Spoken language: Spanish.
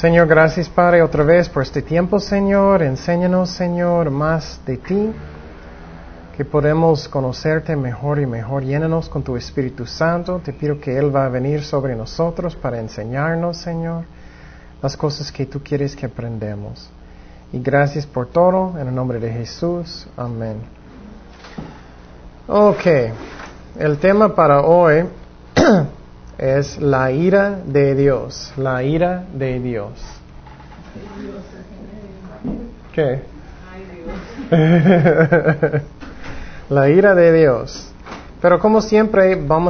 Señor, gracias Padre otra vez por este tiempo, Señor. Enséñanos, Señor, más de ti, que podemos conocerte mejor y mejor. Llénanos con tu Espíritu Santo. Te pido que Él va a venir sobre nosotros para enseñarnos, Señor, las cosas que tú quieres que aprendamos. Y gracias por todo, en el nombre de Jesús. Amén. Ok, el tema para hoy es la ira de Dios, la ira de Dios. ¿Qué? la ira de Dios. Pero como siempre vamos